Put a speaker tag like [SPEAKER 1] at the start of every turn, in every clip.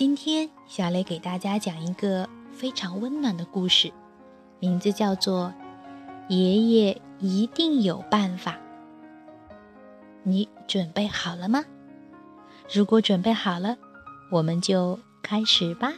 [SPEAKER 1] 今天，小雷给大家讲一个非常温暖的故事，名字叫做《爷爷一定有办法》。你准备好了吗？如果准备好了，我们就开始吧。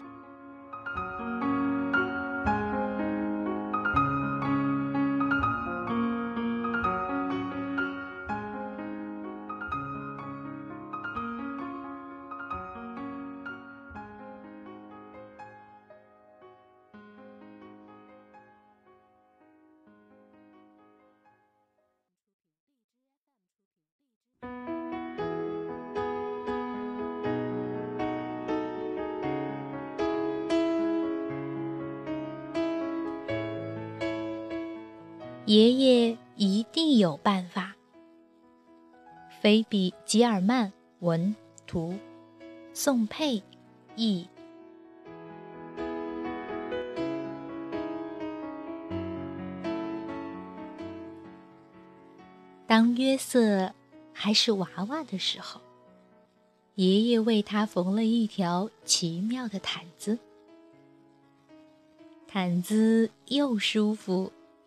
[SPEAKER 1] 爷爷一定有办法。菲比·吉尔曼文图，宋佩译。当约瑟还是娃娃的时候，爷爷为他缝了一条奇妙的毯子。毯子又舒服。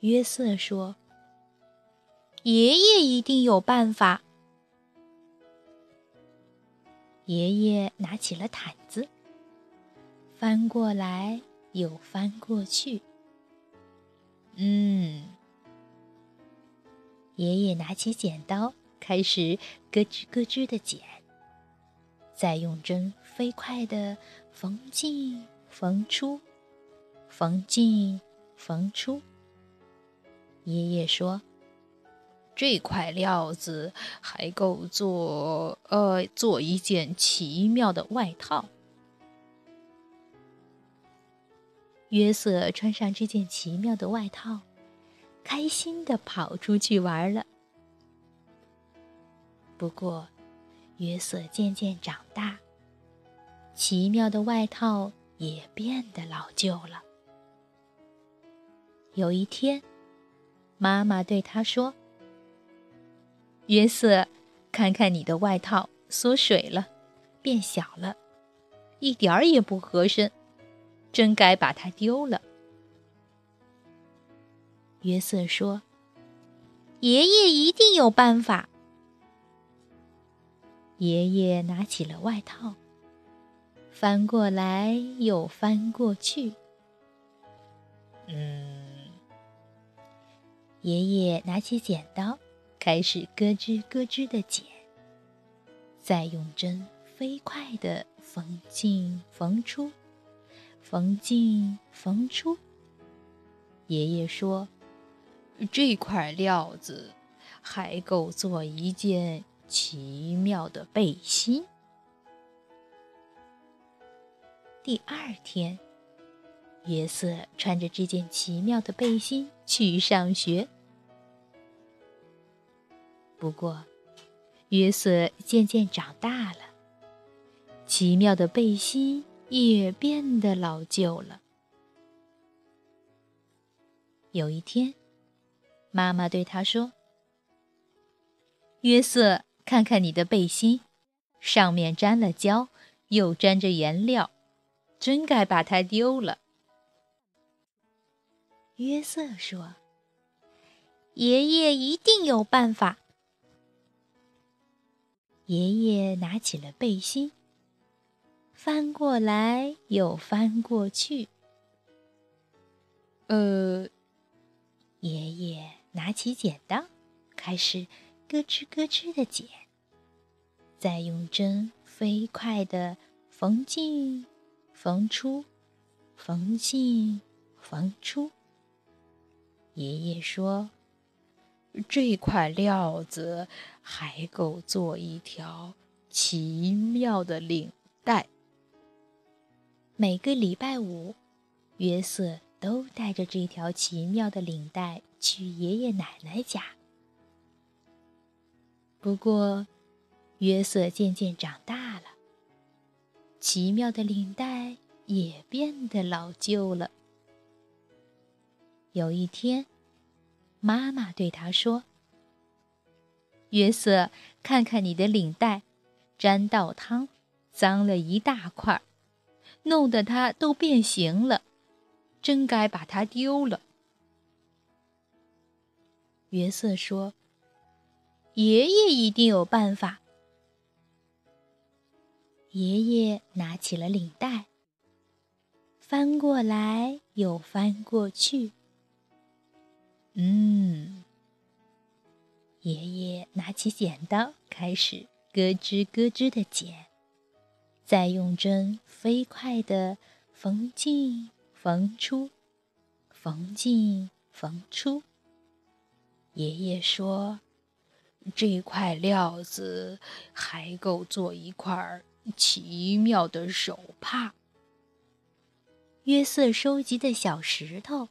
[SPEAKER 1] 约瑟说：“爷爷一定有办法。”爷爷拿起了毯子，翻过来又翻过去。嗯，爷爷拿起剪刀，开始咯吱咯吱的剪，再用针飞快的缝进缝出，缝进缝出。爷爷说：“这块料子还够做……呃，做一件奇妙的外套。”约瑟穿上这件奇妙的外套，开心的跑出去玩了。不过，约瑟渐渐长大，奇妙的外套也变得老旧了。有一天。妈妈对他说：“约瑟，看看你的外套缩水了，变小了，一点儿也不合身，真该把它丢了。”约瑟说：“爷爷一定有办法。”爷爷拿起了外套，翻过来又翻过去。嗯。爷爷拿起剪刀，开始咯吱咯吱的剪，再用针飞快的缝进缝出，缝进缝出。爷爷说：“这块料子还够做一件奇妙的背心。”第二天。约瑟穿着这件奇妙的背心去上学。不过，约瑟渐渐长大了，奇妙的背心也变得老旧了。有一天，妈妈对他说：“约瑟，看看你的背心，上面沾了胶，又沾着颜料，真该把它丢了。”约瑟说：“爷爷一定有办法。爷爷拿起了背心，翻过来又翻过去。呃，爷爷拿起剪刀，开始咯吱咯吱的剪，再用针飞快的缝进、缝出、缝进、缝出。爷爷说：“这块料子还够做一条奇妙的领带。”每个礼拜五，约瑟。都带着这条奇妙的领带去爷爷奶奶家。不过，约瑟渐渐长大了，奇妙的领带也变得老旧了。有一天，妈妈对他说：“约瑟，看看你的领带，沾到汤，脏了一大块，弄得它都变形了。”真该把它丢了。约瑟说：“爷爷一定有办法。”爷爷拿起了领带，翻过来又翻过去。嗯，爷爷拿起剪刀，开始咯吱咯吱的剪，再用针飞快的缝进。缝出，缝进，缝出。爷爷说：“这块料子还够做一块奇妙的手帕。”约瑟收集的小石头，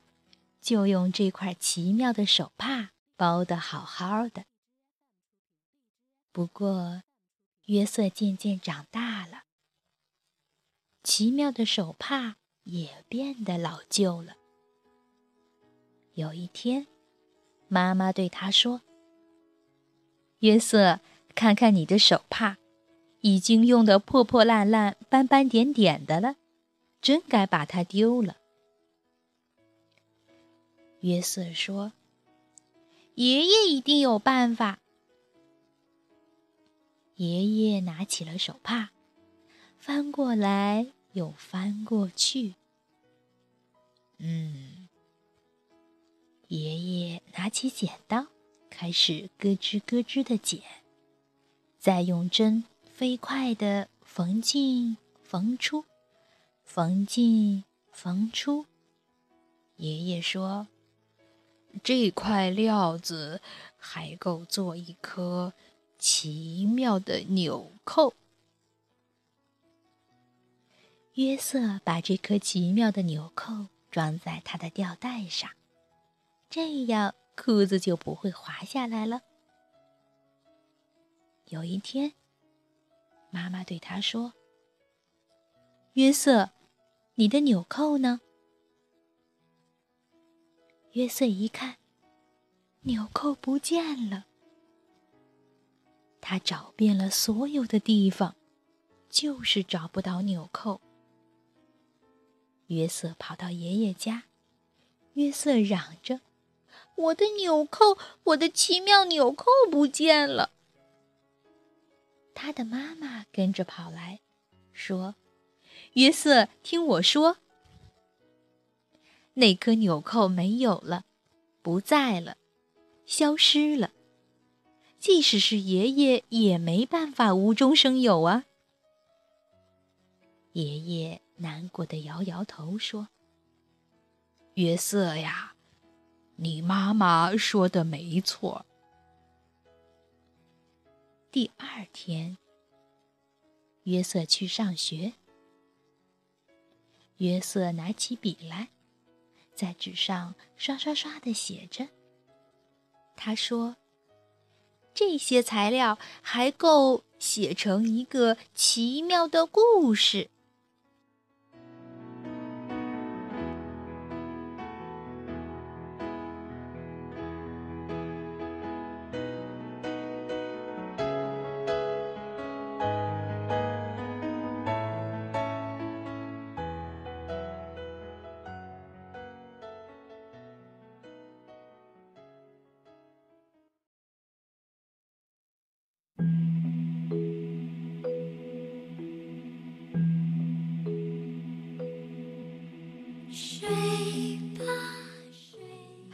[SPEAKER 1] 就用这块奇妙的手帕包得好好的。不过，约瑟渐渐长大了，奇妙的手帕。也变得老旧了。有一天，妈妈对他说：“约瑟，看看你的手帕，已经用得破破烂烂、斑斑点点的了，真该把它丢了。”约瑟说：“爷爷一定有办法。”爷爷拿起了手帕，翻过来。又翻过去。嗯，爷爷拿起剪刀，开始咯吱咯吱的剪，再用针飞快的缝进、缝出、缝进、缝出。爷爷说：“这块料子还够做一颗奇妙的纽扣。”约瑟把这颗奇妙的纽扣装在他的吊带上，这样裤子就不会滑下来了。有一天，妈妈对他说：“约瑟，你的纽扣呢？”约瑟一看，纽扣不见了。他找遍了所有的地方，就是找不到纽扣。约瑟跑到爷爷家，约瑟嚷着：“我的纽扣，我的奇妙纽扣不见了！”他的妈妈跟着跑来，说：“约瑟，听我说，那颗纽扣没有了，不在了，消失了。即使是爷爷，也没办法无中生有啊。”爷爷。难过的摇摇头说：“约瑟呀，你妈妈说的没错。”第二天，约瑟去上学。约瑟拿起笔来，在纸上刷刷刷的写着。他说：“这些材料还够写成一个奇妙的故事。”